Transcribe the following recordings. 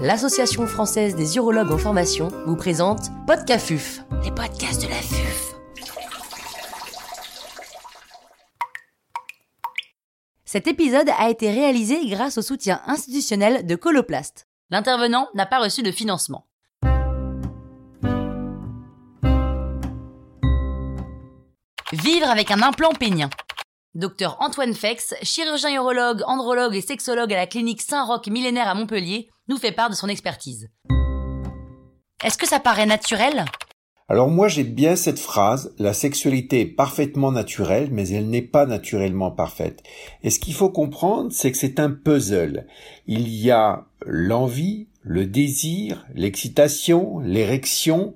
l'Association française des urologues en formation vous présente Podcafuf, les podcasts de la FUF. Cet épisode a été réalisé grâce au soutien institutionnel de Coloplast. L'intervenant n'a pas reçu de financement. Vivre avec un implant pénien. Docteur Antoine Fex, chirurgien urologue, andrologue et sexologue à la clinique Saint-Roch millénaire à Montpellier, nous fait part de son expertise. Est-ce que ça paraît naturel? Alors moi j'ai bien cette phrase, la sexualité est parfaitement naturelle, mais elle n'est pas naturellement parfaite. Et ce qu'il faut comprendre, c'est que c'est un puzzle. Il y a l'envie, le désir, l'excitation, l'érection,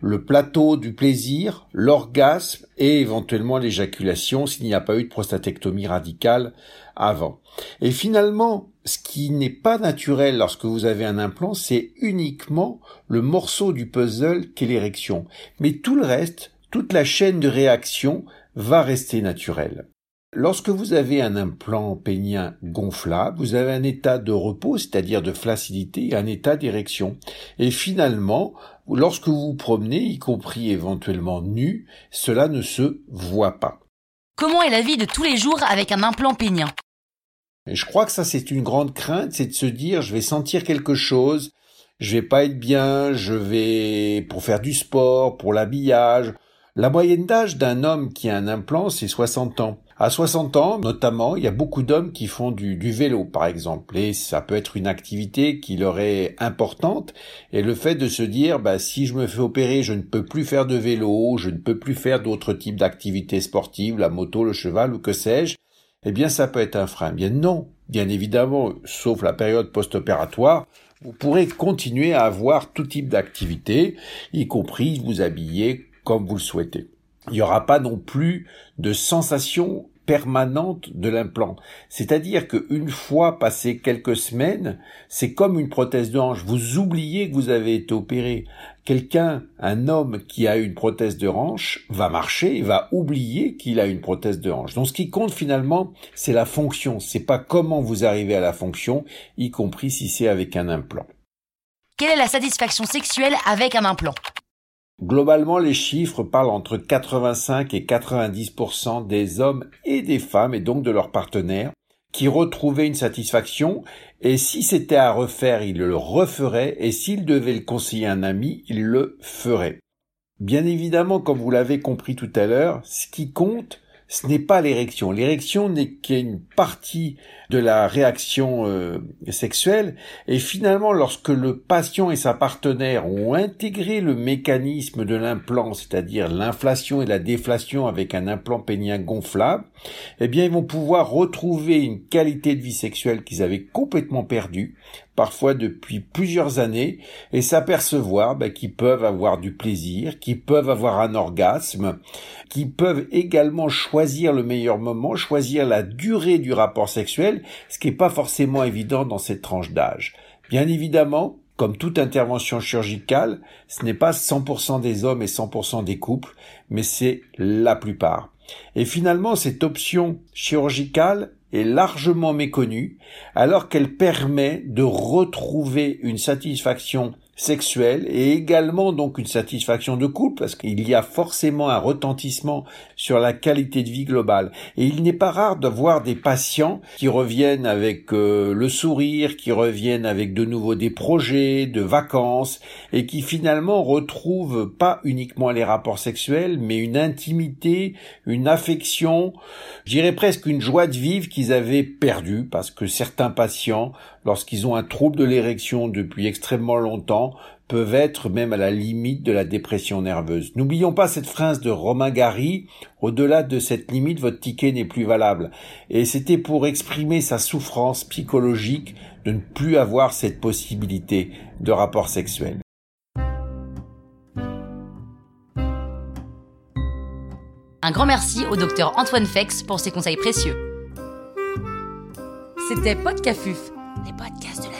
le plateau du plaisir, l'orgasme et éventuellement l'éjaculation s'il n'y a pas eu de prostatectomie radicale avant. Et finalement, ce qui n'est pas naturel lorsque vous avez un implant, c'est uniquement le morceau du puzzle qu'est l'érection. Mais tout le reste, toute la chaîne de réaction va rester naturelle. Lorsque vous avez un implant pénien gonflable, vous avez un état de repos, c'est-à-dire de flaccidité, et un état d'érection. Et finalement, lorsque vous vous promenez, y compris éventuellement nu, cela ne se voit pas. Comment est la vie de tous les jours avec un implant pénien Et je crois que ça c'est une grande crainte, c'est de se dire je vais sentir quelque chose, je vais pas être bien, je vais pour faire du sport, pour l'habillage. La moyenne d'âge d'un homme qui a un implant, c'est 60 ans. À 60 ans, notamment, il y a beaucoup d'hommes qui font du, vélo, par exemple, et ça peut être une activité qui leur est importante. Et le fait de se dire, bah, si je me fais opérer, je ne peux plus faire de vélo, je ne peux plus faire d'autres types d'activités sportives, la moto, le cheval ou que sais-je, eh bien, ça peut être un frein. Bien non, bien évidemment, sauf la période post-opératoire, vous pourrez continuer à avoir tout type d'activité, y compris vous habiller comme vous le souhaitez il n'y aura pas non plus de sensation permanente de l'implant. C'est-à-dire qu'une fois passé quelques semaines, c'est comme une prothèse de hanche. Vous oubliez que vous avez été opéré. Quelqu'un, un homme qui a une prothèse de hanche, va marcher et va oublier qu'il a une prothèse de hanche. Donc ce qui compte finalement, c'est la fonction. C'est pas comment vous arrivez à la fonction, y compris si c'est avec un implant. Quelle est la satisfaction sexuelle avec un implant? Globalement, les chiffres parlent entre 85 et 90% des hommes et des femmes, et donc de leurs partenaires, qui retrouvaient une satisfaction, et si c'était à refaire, ils le referaient, et s'ils devaient le conseiller à un ami, ils le feraient. Bien évidemment, comme vous l'avez compris tout à l'heure, ce qui compte, ce n'est pas l'érection. L'érection n'est qu'une partie de la réaction euh, sexuelle et finalement lorsque le patient et sa partenaire ont intégré le mécanisme de l'implant, c'est-à-dire l'inflation et la déflation avec un implant pénien gonflable, eh bien ils vont pouvoir retrouver une qualité de vie sexuelle qu'ils avaient complètement perdue parfois depuis plusieurs années, et s'apercevoir bah, qu'ils peuvent avoir du plaisir, qu'ils peuvent avoir un orgasme, qu'ils peuvent également choisir le meilleur moment, choisir la durée du rapport sexuel, ce qui n'est pas forcément évident dans cette tranche d'âge. Bien évidemment, comme toute intervention chirurgicale, ce n'est pas 100% des hommes et 100% des couples, mais c'est la plupart. Et finalement, cette option chirurgicale est largement méconnue, alors qu'elle permet de retrouver une satisfaction sexuelle et également donc une satisfaction de couple parce qu'il y a forcément un retentissement sur la qualité de vie globale. Et il n'est pas rare de voir des patients qui reviennent avec euh, le sourire, qui reviennent avec de nouveau des projets, de vacances et qui finalement retrouvent pas uniquement les rapports sexuels mais une intimité, une affection, je dirais presque une joie de vivre qu'ils avaient perdue parce que certains patients lorsqu'ils ont un trouble de l'érection depuis extrêmement longtemps, peuvent être même à la limite de la dépression nerveuse. N'oublions pas cette phrase de Romain Gary, au-delà de cette limite, votre ticket n'est plus valable. Et c'était pour exprimer sa souffrance psychologique de ne plus avoir cette possibilité de rapport sexuel. Un grand merci au docteur Antoine Fex pour ses conseils précieux. C'était Podcafuf les podcasts.